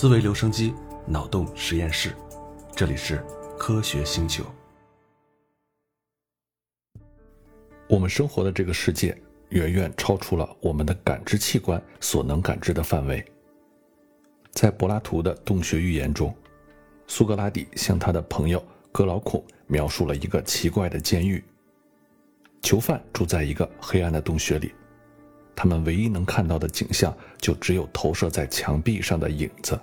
思维留声机，脑洞实验室，这里是科学星球。我们生活的这个世界远远超出了我们的感知器官所能感知的范围。在柏拉图的洞穴寓言中，苏格拉底向他的朋友格劳孔描述了一个奇怪的监狱。囚犯住在一个黑暗的洞穴里，他们唯一能看到的景象就只有投射在墙壁上的影子。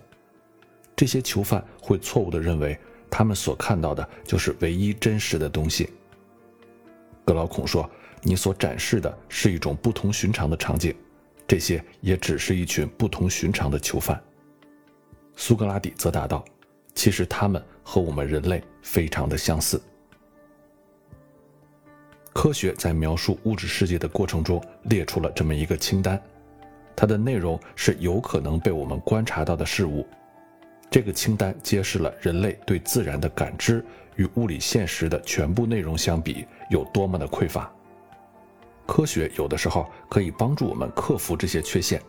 这些囚犯会错误地认为，他们所看到的就是唯一真实的东西。格劳孔说：“你所展示的是一种不同寻常的场景，这些也只是一群不同寻常的囚犯。”苏格拉底则答道：“其实他们和我们人类非常的相似。”科学在描述物质世界的过程中列出了这么一个清单，它的内容是有可能被我们观察到的事物。这个清单揭示了人类对自然的感知与物理现实的全部内容相比有多么的匮乏。科学有的时候可以帮助我们克服这些缺陷。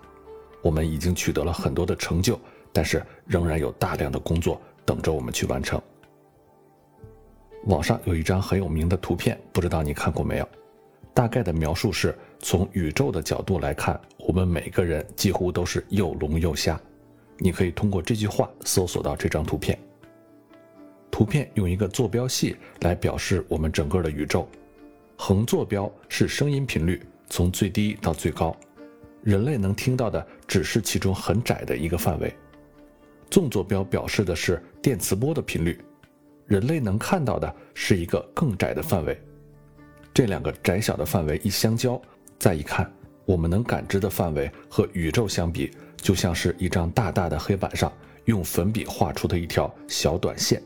我们已经取得了很多的成就，但是仍然有大量的工作等着我们去完成。网上有一张很有名的图片，不知道你看过没有？大概的描述是：从宇宙的角度来看，我们每个人几乎都是又聋又瞎。你可以通过这句话搜索到这张图片。图片用一个坐标系来表示我们整个的宇宙，横坐标是声音频率从最低到最高，人类能听到的只是其中很窄的一个范围。纵坐标表示的是电磁波的频率。人类能看到的是一个更窄的范围，这两个窄小的范围一相交，再一看，我们能感知的范围和宇宙相比，就像是一张大大的黑板上用粉笔画出的一条小短线。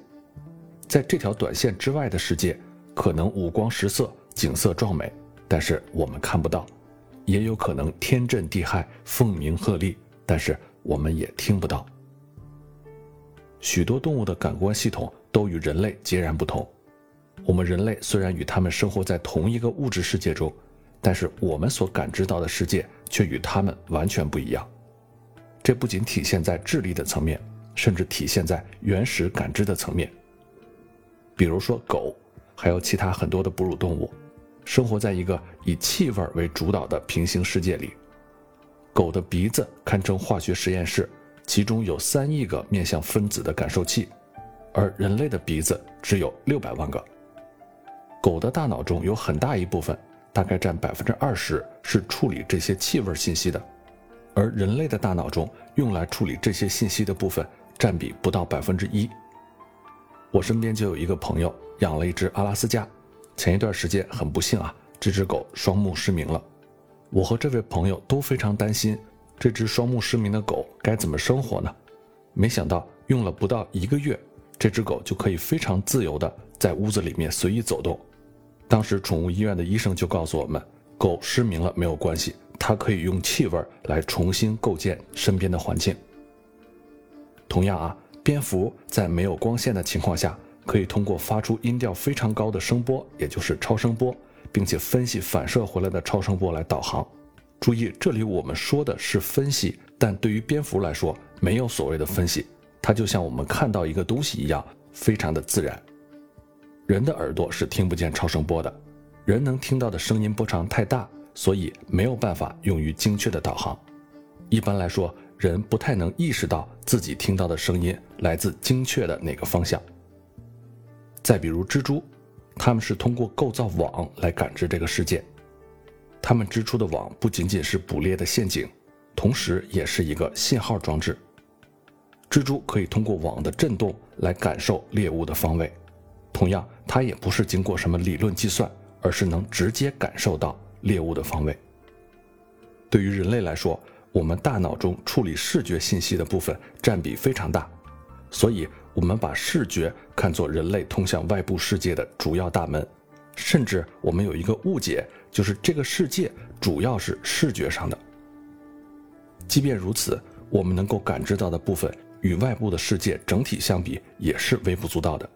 在这条短线之外的世界，可能五光十色，景色壮美，但是我们看不到；也有可能天震地骇，凤鸣鹤唳，但是我们也听不到。许多动物的感官系统。都与人类截然不同。我们人类虽然与它们生活在同一个物质世界中，但是我们所感知到的世界却与它们完全不一样。这不仅体现在智力的层面，甚至体现在原始感知的层面。比如说狗，还有其他很多的哺乳动物，生活在一个以气味为主导的平行世界里。狗的鼻子堪称化学实验室，其中有三亿个面向分子的感受器。而人类的鼻子只有六百万个。狗的大脑中有很大一部分，大概占百分之二十，是处理这些气味信息的，而人类的大脑中用来处理这些信息的部分占比不到百分之一。我身边就有一个朋友养了一只阿拉斯加，前一段时间很不幸啊，这只狗双目失明了。我和这位朋友都非常担心，这只双目失明的狗该怎么生活呢？没想到用了不到一个月。这只狗就可以非常自由地在屋子里面随意走动。当时宠物医院的医生就告诉我们，狗失明了没有关系，它可以用气味来重新构建身边的环境。同样啊，蝙蝠在没有光线的情况下，可以通过发出音调非常高的声波，也就是超声波，并且分析反射回来的超声波来导航。注意，这里我们说的是分析，但对于蝙蝠来说，没有所谓的分析。它就像我们看到一个东西一样，非常的自然。人的耳朵是听不见超声波的，人能听到的声音波长太大，所以没有办法用于精确的导航。一般来说，人不太能意识到自己听到的声音来自精确的哪个方向。再比如蜘蛛，它们是通过构造网来感知这个世界。它们织出的网不仅仅是捕猎的陷阱，同时也是一个信号装置。蜘蛛可以通过网的震动来感受猎物的方位，同样，它也不是经过什么理论计算，而是能直接感受到猎物的方位。对于人类来说，我们大脑中处理视觉信息的部分占比非常大，所以我们把视觉看作人类通向外部世界的主要大门，甚至我们有一个误解，就是这个世界主要是视觉上的。即便如此，我们能够感知到的部分。与外部的世界整体相比，也是微不足道的。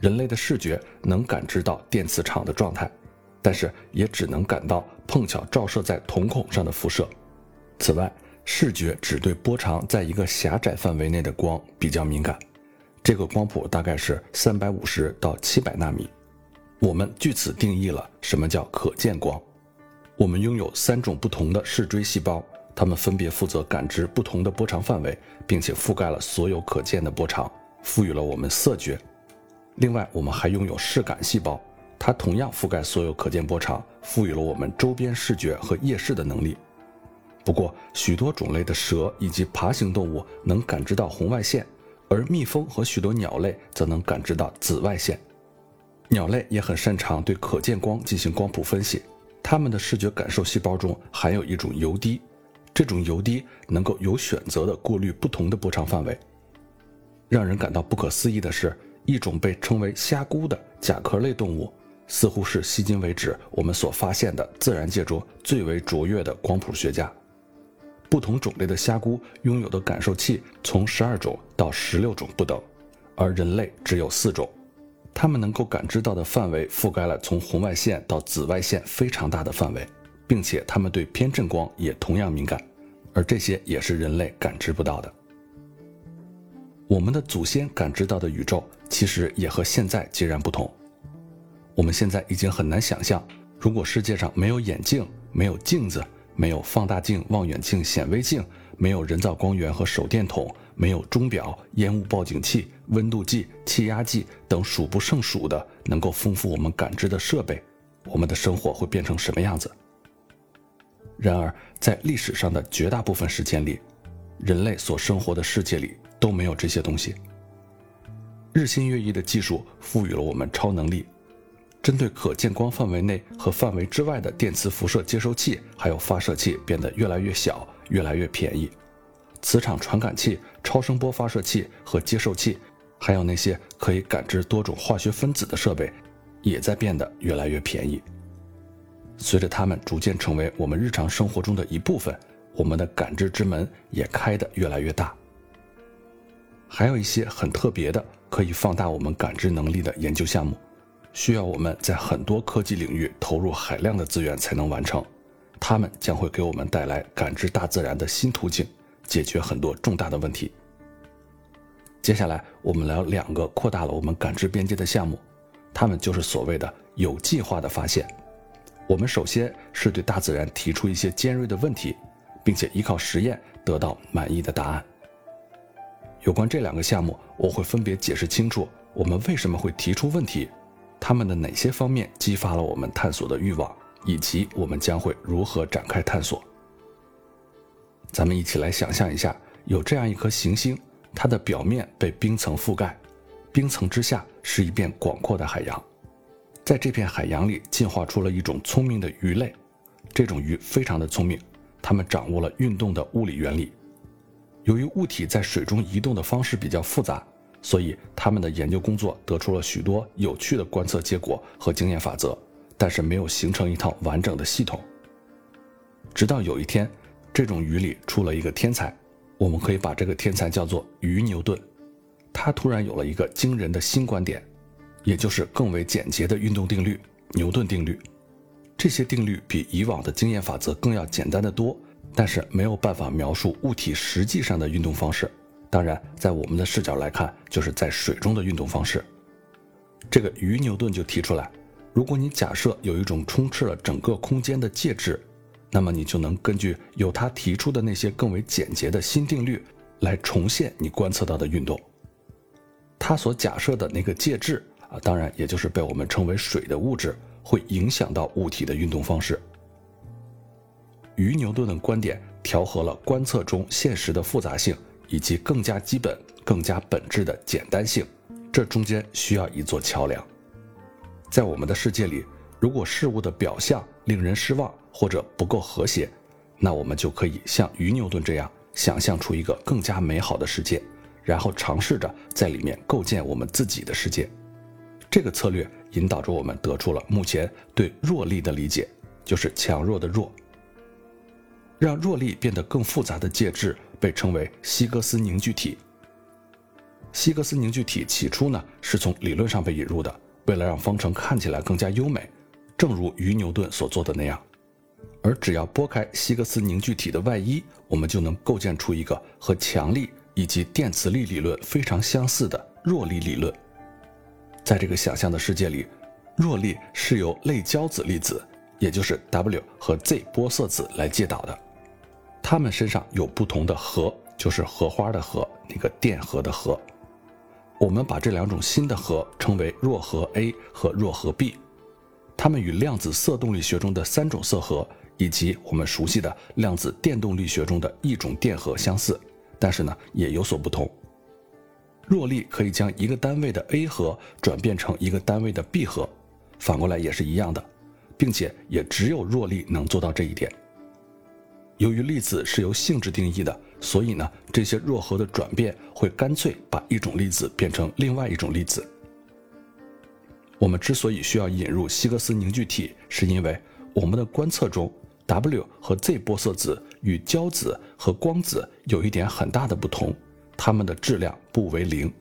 人类的视觉能感知到电磁场的状态，但是也只能感到碰巧照射在瞳孔上的辐射。此外，视觉只对波长在一个狭窄范围内的光比较敏感，这个光谱大概是三百五十到七百纳米。我们据此定义了什么叫可见光。我们拥有三种不同的视锥细胞，它们分别负责感知不同的波长范围，并且覆盖了所有可见的波长，赋予了我们色觉。另外，我们还拥有视感细胞，它同样覆盖所有可见波长，赋予了我们周边视觉和夜视的能力。不过，许多种类的蛇以及爬行动物能感知到红外线，而蜜蜂和许多鸟类则能感知到紫外线。鸟类也很擅长对可见光进行光谱分析，它们的视觉感受细胞中含有一种油滴，这种油滴能够有选择地过滤不同的波长范围。让人感到不可思议的是，一种被称为虾蛄的甲壳类动物，似乎是迄今为止我们所发现的自然界中最为卓越的光谱学家。不同种类的虾蛄拥有的感受器从十二种到十六种不等，而人类只有四种。它们能够感知到的范围覆盖了从红外线到紫外线非常大的范围，并且它们对偏振光也同样敏感，而这些也是人类感知不到的。我们的祖先感知到的宇宙其实也和现在截然不同。我们现在已经很难想象，如果世界上没有眼镜、没有镜子。没有放大镜、望远镜、显微镜，没有人造光源和手电筒，没有钟表、烟雾报警器、温度计、气压计等数不胜数的能够丰富我们感知的设备，我们的生活会变成什么样子？然而，在历史上的绝大部分时间里，人类所生活的世界里都没有这些东西。日新月异的技术赋予了我们超能力。针对可见光范围内和范围之外的电磁辐射接收器，还有发射器变得越来越小，越来越便宜。磁场传感器、超声波发射器和接收器，还有那些可以感知多种化学分子的设备，也在变得越来越便宜。随着它们逐渐成为我们日常生活中的一部分，我们的感知之门也开得越来越大。还有一些很特别的，可以放大我们感知能力的研究项目。需要我们在很多科技领域投入海量的资源才能完成，它们将会给我们带来感知大自然的新途径，解决很多重大的问题。接下来，我们聊两个扩大了我们感知边界的项目，它们就是所谓的有计划的发现。我们首先是对大自然提出一些尖锐的问题，并且依靠实验得到满意的答案。有关这两个项目，我会分别解释清楚我们为什么会提出问题。他们的哪些方面激发了我们探索的欲望，以及我们将会如何展开探索？咱们一起来想象一下，有这样一颗行星，它的表面被冰层覆盖，冰层之下是一片广阔的海洋。在这片海洋里，进化出了一种聪明的鱼类，这种鱼非常的聪明，它们掌握了运动的物理原理。由于物体在水中移动的方式比较复杂。所以，他们的研究工作得出了许多有趣的观测结果和经验法则，但是没有形成一套完整的系统。直到有一天，这种鱼里出了一个天才，我们可以把这个天才叫做鱼牛顿。他突然有了一个惊人的新观点，也就是更为简洁的运动定律——牛顿定律。这些定律比以往的经验法则更要简单的多，但是没有办法描述物体实际上的运动方式。当然，在我们的视角来看，就是在水中的运动方式。这个鱼牛顿就提出来，如果你假设有一种充斥了整个空间的介质，那么你就能根据由他提出的那些更为简洁的新定律来重现你观测到的运动。他所假设的那个介质啊，当然也就是被我们称为水的物质，会影响到物体的运动方式。鱼牛顿的观点调和了观测中现实的复杂性。以及更加基本、更加本质的简单性，这中间需要一座桥梁。在我们的世界里，如果事物的表象令人失望或者不够和谐，那我们就可以像鱼牛顿这样想象出一个更加美好的世界，然后尝试着在里面构建我们自己的世界。这个策略引导着我们得出了目前对弱力的理解，就是强弱的弱。让弱力变得更复杂的介质。被称为希格斯凝聚体。希格斯凝聚体起初呢是从理论上被引入的，为了让方程看起来更加优美，正如鱼牛顿所做的那样。而只要拨开希格斯凝聚体的外衣，我们就能构建出一个和强力以及电磁力理论非常相似的弱力理论。在这个想象的世界里，弱力是由类胶子粒子，也就是 W 和 Z 玻色子来介导的，它们身上有不同的核，就是荷花的荷，那个电荷的荷。我们把这两种新的核称为弱核 A 和弱核 B，它们与量子色动力学中的三种色核。以及我们熟悉的量子电动力学中的一种电荷相似，但是呢也有所不同。弱力可以将一个单位的 A 核转变成一个单位的 B 核，反过来也是一样的，并且也只有弱力能做到这一点。由于粒子是由性质定义的，所以呢这些弱核的转变会干脆把一种粒子变成另外一种粒子。我们之所以需要引入希格斯凝聚体，是因为我们的观测中。W 和 Z 玻色子与胶子和光子有一点很大的不同，它们的质量不为零。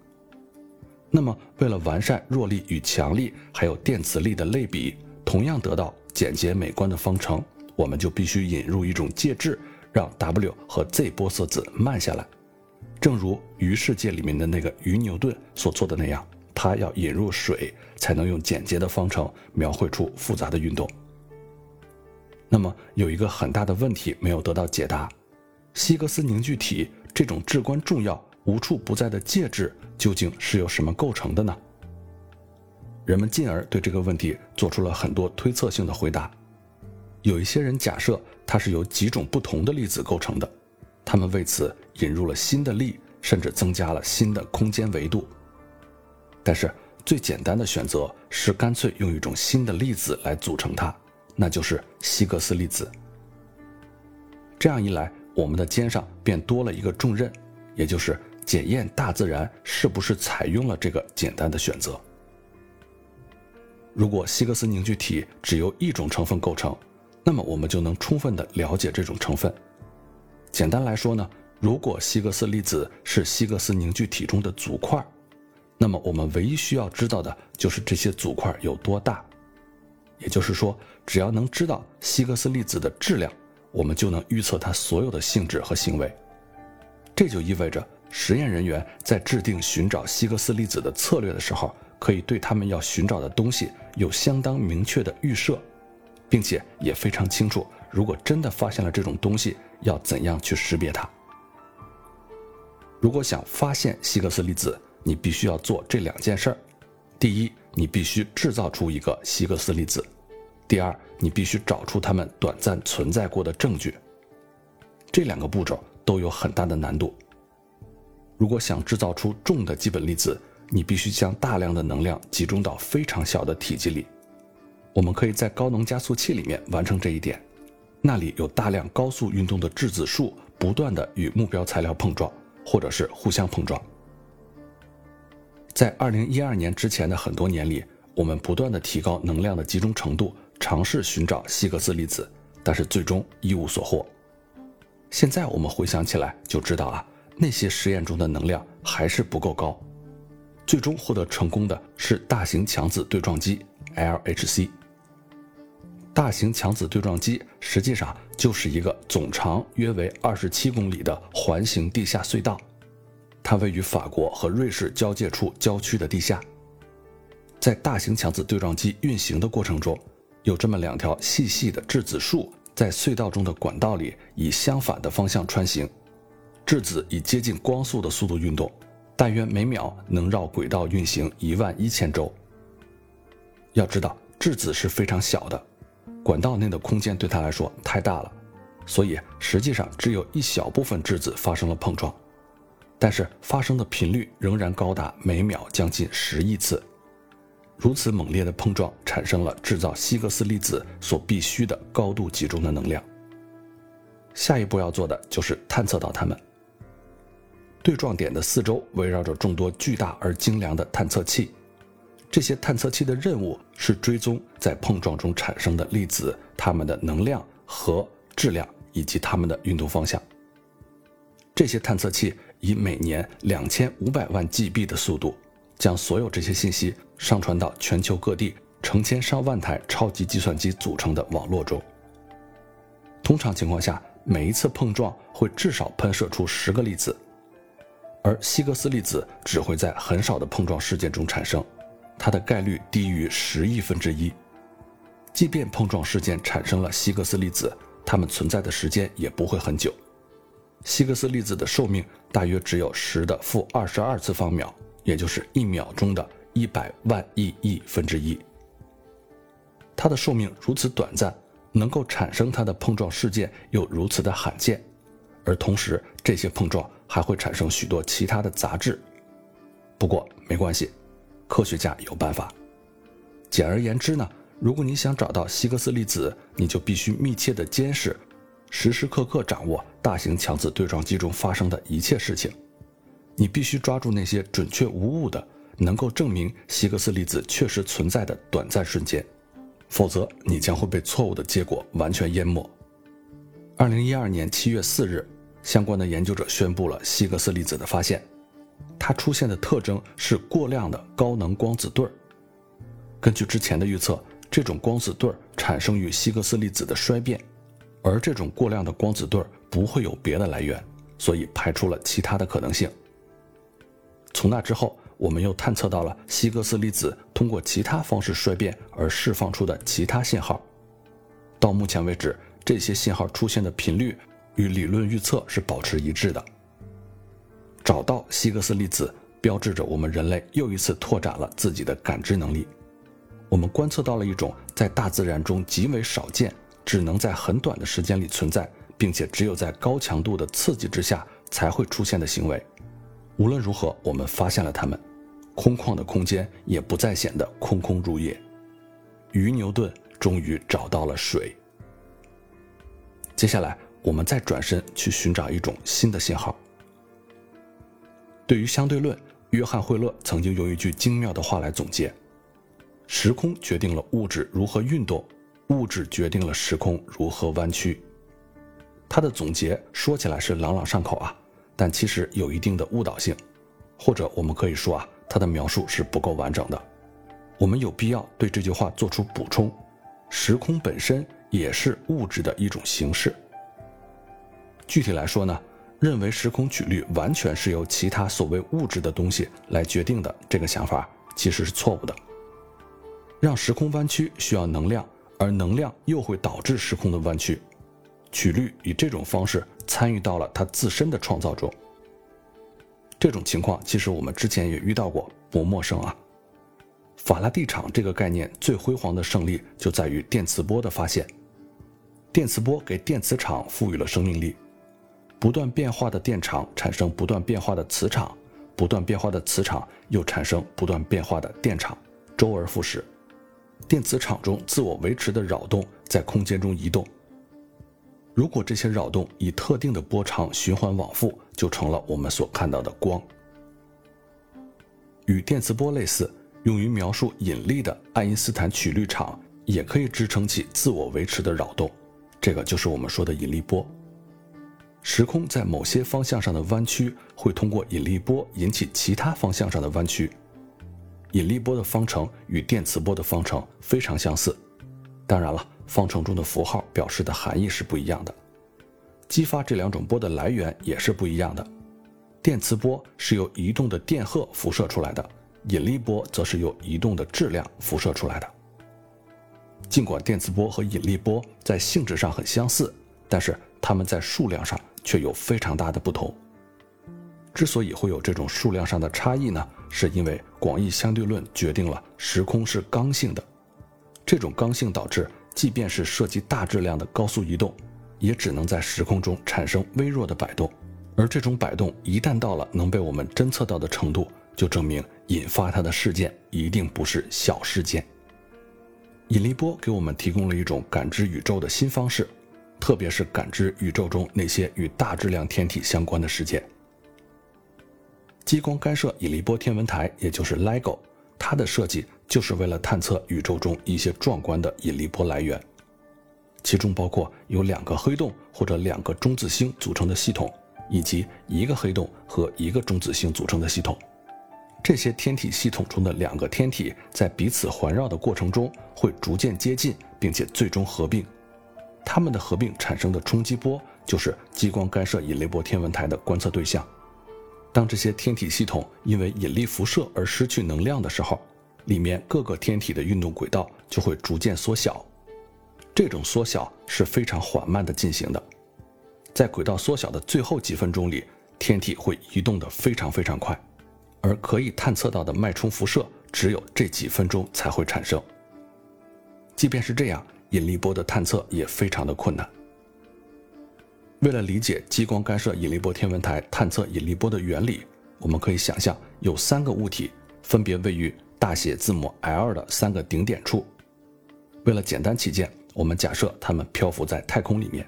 那么，为了完善弱力与强力还有电磁力的类比，同样得到简洁美观的方程，我们就必须引入一种介质，让 W 和 Z 玻色子慢下来。正如鱼世界里面的那个鱼牛顿所做的那样，他要引入水，才能用简洁的方程描绘出复杂的运动。那么有一个很大的问题没有得到解答：希格斯凝聚体这种至关重要、无处不在的介质究竟是由什么构成的呢？人们进而对这个问题做出了很多推测性的回答。有一些人假设它是由几种不同的粒子构成的，他们为此引入了新的力，甚至增加了新的空间维度。但是最简单的选择是干脆用一种新的粒子来组成它。那就是希格斯粒子。这样一来，我们的肩上便多了一个重任，也就是检验大自然是不是采用了这个简单的选择。如果希格斯凝聚体只由一种成分构成，那么我们就能充分的了解这种成分。简单来说呢，如果希格斯粒子是希格斯凝聚体中的组块，那么我们唯一需要知道的就是这些组块有多大。也就是说，只要能知道希格斯粒子的质量，我们就能预测它所有的性质和行为。这就意味着，实验人员在制定寻找希格斯粒子的策略的时候，可以对他们要寻找的东西有相当明确的预设，并且也非常清楚，如果真的发现了这种东西，要怎样去识别它。如果想发现希格斯粒子，你必须要做这两件事儿：第一，你必须制造出一个希格斯粒子。第二，你必须找出它们短暂存在过的证据。这两个步骤都有很大的难度。如果想制造出重的基本粒子，你必须将大量的能量集中到非常小的体积里。我们可以在高能加速器里面完成这一点，那里有大量高速运动的质子束不断的与目标材料碰撞，或者是互相碰撞。在二零一二年之前的很多年里，我们不断的提高能量的集中程度，尝试寻找希格斯粒子，但是最终一无所获。现在我们回想起来就知道啊，那些实验中的能量还是不够高。最终获得成功的是大型强子对撞机 （LHC）。大型强子对撞机实际上就是一个总长约为二十七公里的环形地下隧道。它位于法国和瑞士交界处郊区的地下。在大型强子对撞机运行的过程中，有这么两条细细的质子束在隧道中的管道里以相反的方向穿行，质子以接近光速的速度运动，大约每秒能绕轨道运行一万一千周。要知道，质子是非常小的，管道内的空间对它来说太大了，所以实际上只有一小部分质子发生了碰撞。但是发生的频率仍然高达每秒将近十亿次，如此猛烈的碰撞产生了制造希格斯粒子所必须的高度集中的能量。下一步要做的就是探测到它们。对撞点的四周围绕着众多巨大而精良的探测器，这些探测器的任务是追踪在碰撞中产生的粒子它们的能量和质量以及它们的运动方向。这些探测器。以每年两千五百万 GB 的速度，将所有这些信息上传到全球各地成千上万台超级计算机组成的网络中。通常情况下，每一次碰撞会至少喷射出十个粒子，而希格斯粒子只会在很少的碰撞事件中产生，它的概率低于十亿分之一。即便碰撞事件产生了希格斯粒子，它们存在的时间也不会很久。希格斯粒子的寿命大约只有十的负二十二次方秒，也就是一秒钟的一百万亿亿分之一。它的寿命如此短暂，能够产生它的碰撞事件又如此的罕见，而同时这些碰撞还会产生许多其他的杂质。不过没关系，科学家有办法。简而言之呢，如果你想找到希格斯粒子，你就必须密切的监视。时时刻刻掌握大型强子对撞机中发生的一切事情，你必须抓住那些准确无误的、能够证明希格斯粒子确实存在的短暂瞬间，否则你将会被错误的结果完全淹没。二零一二年七月四日，相关的研究者宣布了希格斯粒子的发现，它出现的特征是过量的高能光子对儿。根据之前的预测，这种光子对儿产生于希格斯粒子的衰变。而这种过量的光子对儿不会有别的来源，所以排除了其他的可能性。从那之后，我们又探测到了希格斯粒子通过其他方式衰变而释放出的其他信号。到目前为止，这些信号出现的频率与理论预测是保持一致的。找到希格斯粒子，标志着我们人类又一次拓展了自己的感知能力。我们观测到了一种在大自然中极为少见。只能在很短的时间里存在，并且只有在高强度的刺激之下才会出现的行为。无论如何，我们发现了它们，空旷的空间也不再显得空空如也。鱼牛顿终于找到了水。接下来，我们再转身去寻找一种新的信号。对于相对论，约翰惠勒曾经用一句精妙的话来总结：时空决定了物质如何运动。物质决定了时空如何弯曲。他的总结说起来是朗朗上口啊，但其实有一定的误导性，或者我们可以说啊，他的描述是不够完整的。我们有必要对这句话做出补充：时空本身也是物质的一种形式。具体来说呢，认为时空曲率完全是由其他所谓物质的东西来决定的这个想法其实是错误的。让时空弯曲需要能量。而能量又会导致时空的弯曲，曲率以这种方式参与到了它自身的创造中。这种情况其实我们之前也遇到过，不陌生啊。法拉第场这个概念最辉煌的胜利就在于电磁波的发现。电磁波给电磁场赋予了生命力，不断变化的电场产生不断变化的磁场，不断变化的磁场又产生不断变化的电场，周而复始。电磁场中自我维持的扰动在空间中移动。如果这些扰动以特定的波长循环往复，就成了我们所看到的光。与电磁波类似，用于描述引力的爱因斯坦曲率场也可以支撑起自我维持的扰动，这个就是我们说的引力波。时空在某些方向上的弯曲会通过引力波引起其他方向上的弯曲。引力波的方程与电磁波的方程非常相似，当然了，方程中的符号表示的含义是不一样的。激发这两种波的来源也是不一样的。电磁波是由移动的电荷辐射出来的，引力波则是由移动的质量辐射出来的。尽管电磁波和引力波在性质上很相似，但是它们在数量上却有非常大的不同。之所以会有这种数量上的差异呢，是因为广义相对论决定了时空是刚性的。这种刚性导致，即便是涉及大质量的高速移动，也只能在时空中产生微弱的摆动。而这种摆动一旦到了能被我们侦测到的程度，就证明引发它的事件一定不是小事件。引力波给我们提供了一种感知宇宙的新方式，特别是感知宇宙中那些与大质量天体相关的事件。激光干涉引力波天文台，也就是 LIGO，它的设计就是为了探测宇宙中一些壮观的引力波来源，其中包括由两个黑洞或者两个中子星组成的系统，以及一个黑洞和一个中子星组成的系统。这些天体系统中的两个天体在彼此环绕的过程中会逐渐接近，并且最终合并。它们的合并产生的冲击波就是激光干涉引力波天文台的观测对象。当这些天体系统因为引力辐射而失去能量的时候，里面各个天体的运动轨道就会逐渐缩小。这种缩小是非常缓慢的进行的，在轨道缩小的最后几分钟里，天体会移动得非常非常快，而可以探测到的脉冲辐射只有这几分钟才会产生。即便是这样，引力波的探测也非常的困难。为了理解激光干涉引力波天文台探测引力波的原理，我们可以想象有三个物体分别位于大写字母 L 的三个顶点处。为了简单起见，我们假设它们漂浮在太空里面。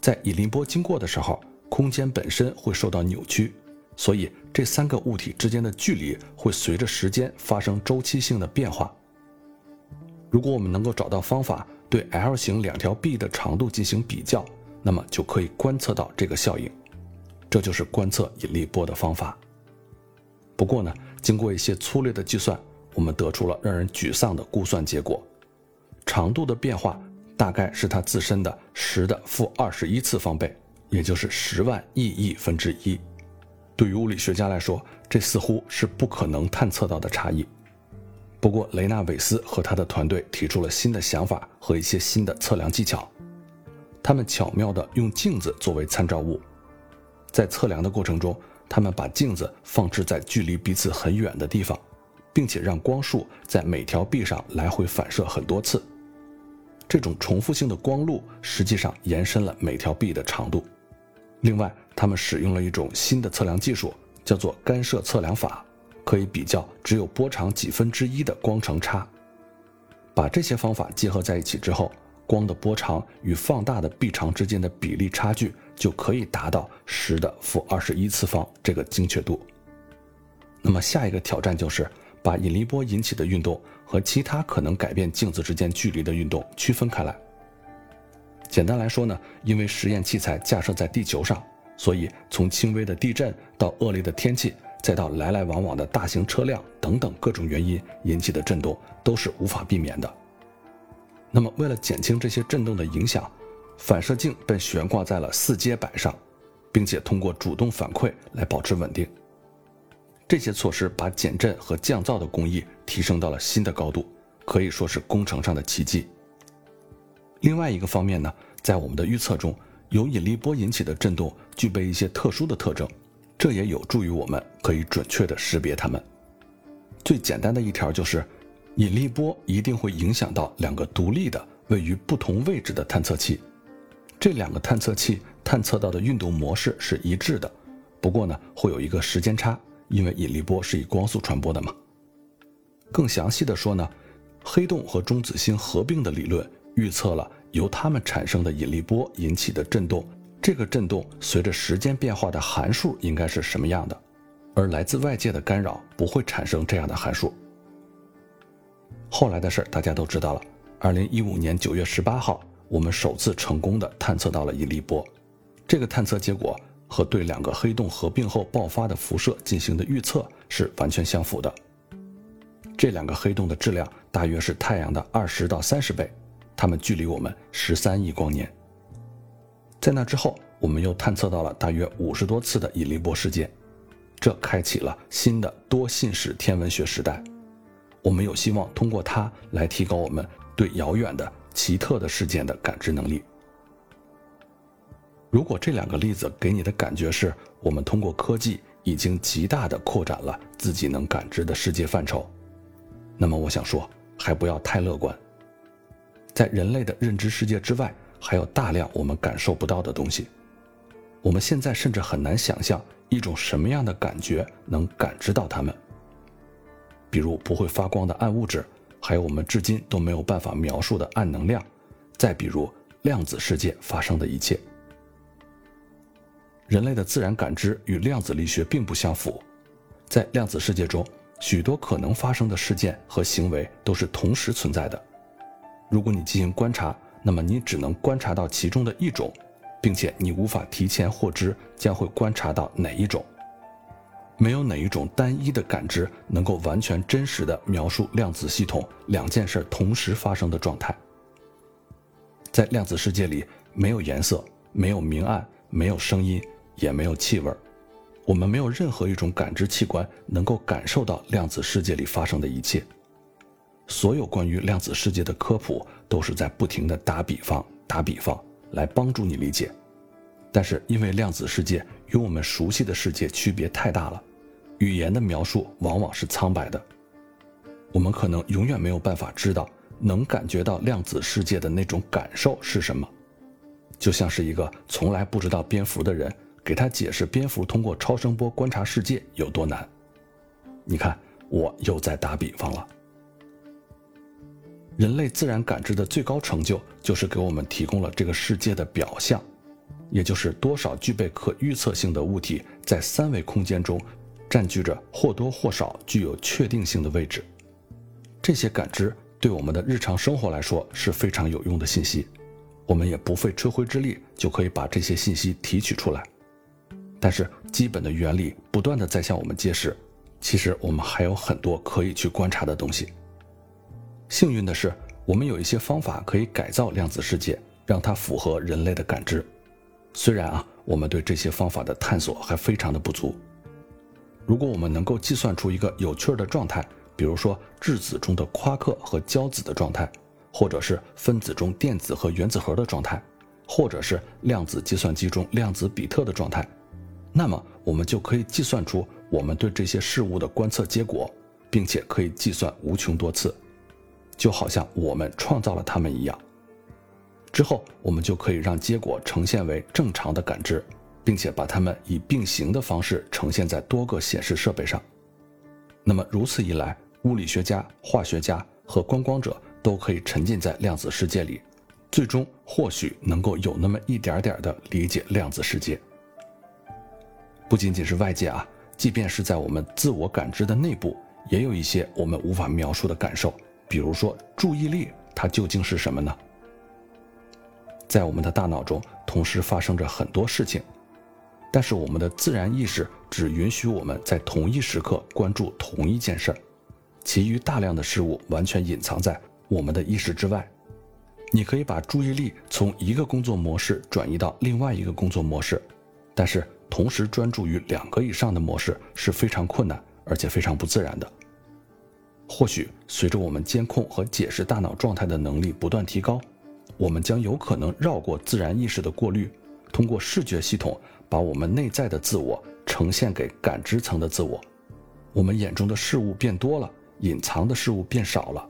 在引力波经过的时候，空间本身会受到扭曲，所以这三个物体之间的距离会随着时间发生周期性的变化。如果我们能够找到方法对 L 型两条臂的长度进行比较，那么就可以观测到这个效应，这就是观测引力波的方法。不过呢，经过一些粗略的计算，我们得出了让人沮丧的估算结果：长度的变化大概是它自身的十的负二十一次方倍，也就是十万亿亿分之一。对于物理学家来说，这似乎是不可能探测到的差异。不过，雷纳韦斯和他的团队提出了新的想法和一些新的测量技巧。他们巧妙地用镜子作为参照物，在测量的过程中，他们把镜子放置在距离彼此很远的地方，并且让光束在每条壁上来回反射很多次。这种重复性的光路实际上延伸了每条壁的长度。另外，他们使用了一种新的测量技术，叫做干涉测量法，可以比较只有波长几分之一的光程差。把这些方法结合在一起之后。光的波长与放大的臂长之间的比例差距就可以达到十的负二十一次方这个精确度。那么下一个挑战就是把引力波引起的运动和其他可能改变镜子之间距离的运动区分开来。简单来说呢，因为实验器材架设在地球上，所以从轻微的地震到恶劣的天气，再到来来往往的大型车辆等等各种原因引起的震动，都是无法避免的。那么，为了减轻这些震动的影响，反射镜被悬挂在了四阶板上，并且通过主动反馈来保持稳定。这些措施把减震和降噪的工艺提升到了新的高度，可以说是工程上的奇迹。另外一个方面呢，在我们的预测中，由引力波引起的震动具备一些特殊的特征，这也有助于我们可以准确地识别它们。最简单的一条就是。引力波一定会影响到两个独立的、位于不同位置的探测器，这两个探测器探测到的运动模式是一致的，不过呢，会有一个时间差，因为引力波是以光速传播的嘛。更详细的说呢，黑洞和中子星合并的理论预测了由它们产生的引力波引起的震动，这个震动随着时间变化的函数应该是什么样的，而来自外界的干扰不会产生这样的函数。后来的事儿大家都知道了。二零一五年九月十八号，我们首次成功的探测到了引力波。这个探测结果和对两个黑洞合并后爆发的辐射进行的预测是完全相符的。这两个黑洞的质量大约是太阳的二十到三十倍，它们距离我们十三亿光年。在那之后，我们又探测到了大约五十多次的引力波事件，这开启了新的多信使天文学时代。我们有希望通过它来提高我们对遥远的奇特的事件的感知能力。如果这两个例子给你的感觉是我们通过科技已经极大的扩展了自己能感知的世界范畴，那么我想说，还不要太乐观。在人类的认知世界之外，还有大量我们感受不到的东西。我们现在甚至很难想象一种什么样的感觉能感知到它们。比如不会发光的暗物质，还有我们至今都没有办法描述的暗能量，再比如量子世界发生的一切。人类的自然感知与量子力学并不相符，在量子世界中，许多可能发生的事件和行为都是同时存在的。如果你进行观察，那么你只能观察到其中的一种，并且你无法提前获知将会观察到哪一种。没有哪一种单一的感知能够完全真实的描述量子系统两件事同时发生的状态。在量子世界里，没有颜色，没有明暗，没有声音，也没有气味。我们没有任何一种感知器官能够感受到量子世界里发生的一切。所有关于量子世界的科普都是在不停的打比方、打比方来帮助你理解。但是因为量子世界与我们熟悉的世界区别太大了，语言的描述往往是苍白的。我们可能永远没有办法知道能感觉到量子世界的那种感受是什么，就像是一个从来不知道蝙蝠的人。给他解释蝙蝠通过超声波观察世界有多难？你看，我又在打比方了。人类自然感知的最高成就，就是给我们提供了这个世界的表象，也就是多少具备可预测性的物体在三维空间中占据着或多或少具有确定性的位置。这些感知对我们的日常生活来说是非常有用的信息，我们也不费吹灰之力就可以把这些信息提取出来。但是基本的原理不断的在向我们揭示，其实我们还有很多可以去观察的东西。幸运的是，我们有一些方法可以改造量子世界，让它符合人类的感知。虽然啊，我们对这些方法的探索还非常的不足。如果我们能够计算出一个有趣的状态，比如说质子中的夸克和胶子的状态，或者是分子中电子和原子核的状态，或者是量子计算机中量子比特的状态。那么我们就可以计算出我们对这些事物的观测结果，并且可以计算无穷多次，就好像我们创造了它们一样。之后我们就可以让结果呈现为正常的感知，并且把它们以并行的方式呈现在多个显示设备上。那么如此一来，物理学家、化学家和观光者都可以沉浸在量子世界里，最终或许能够有那么一点点的理解量子世界。不仅仅是外界啊，即便是在我们自我感知的内部，也有一些我们无法描述的感受。比如说，注意力它究竟是什么呢？在我们的大脑中同时发生着很多事情，但是我们的自然意识只允许我们在同一时刻关注同一件事儿，其余大量的事物完全隐藏在我们的意识之外。你可以把注意力从一个工作模式转移到另外一个工作模式，但是。同时专注于两个以上的模式是非常困难，而且非常不自然的。或许随着我们监控和解释大脑状态的能力不断提高，我们将有可能绕过自然意识的过滤，通过视觉系统把我们内在的自我呈现给感知层的自我。我们眼中的事物变多了，隐藏的事物变少了。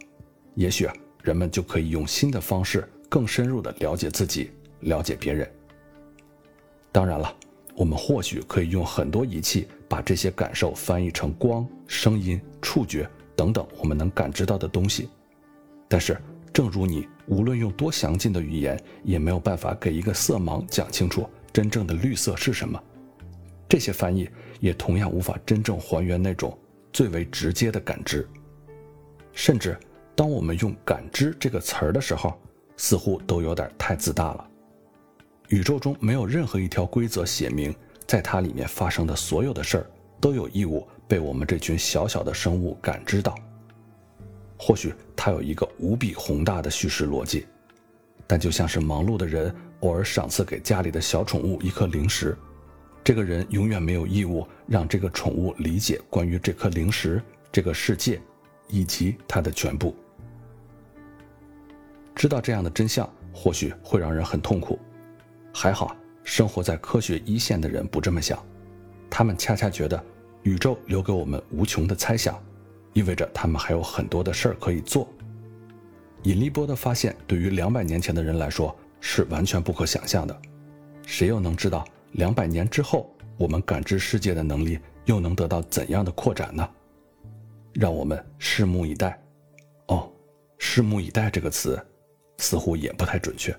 也许人们就可以用新的方式更深入地了解自己，了解别人。当然了。我们或许可以用很多仪器把这些感受翻译成光、声音、触觉等等我们能感知到的东西，但是，正如你无论用多详尽的语言，也没有办法给一个色盲讲清楚真正的绿色是什么。这些翻译也同样无法真正还原那种最为直接的感知。甚至，当我们用“感知”这个词儿的时候，似乎都有点太自大了。宇宙中没有任何一条规则写明，在它里面发生的所有的事儿都有义务被我们这群小小的生物感知到。或许它有一个无比宏大的叙事逻辑，但就像是忙碌的人偶尔赏赐给家里的小宠物一颗零食，这个人永远没有义务让这个宠物理解关于这颗零食、这个世界以及它的全部。知道这样的真相，或许会让人很痛苦。还好，生活在科学一线的人不这么想，他们恰恰觉得，宇宙留给我们无穷的猜想，意味着他们还有很多的事儿可以做。引力波的发现对于两百年前的人来说是完全不可想象的，谁又能知道两百年之后我们感知世界的能力又能得到怎样的扩展呢？让我们拭目以待。哦，拭目以待这个词，似乎也不太准确。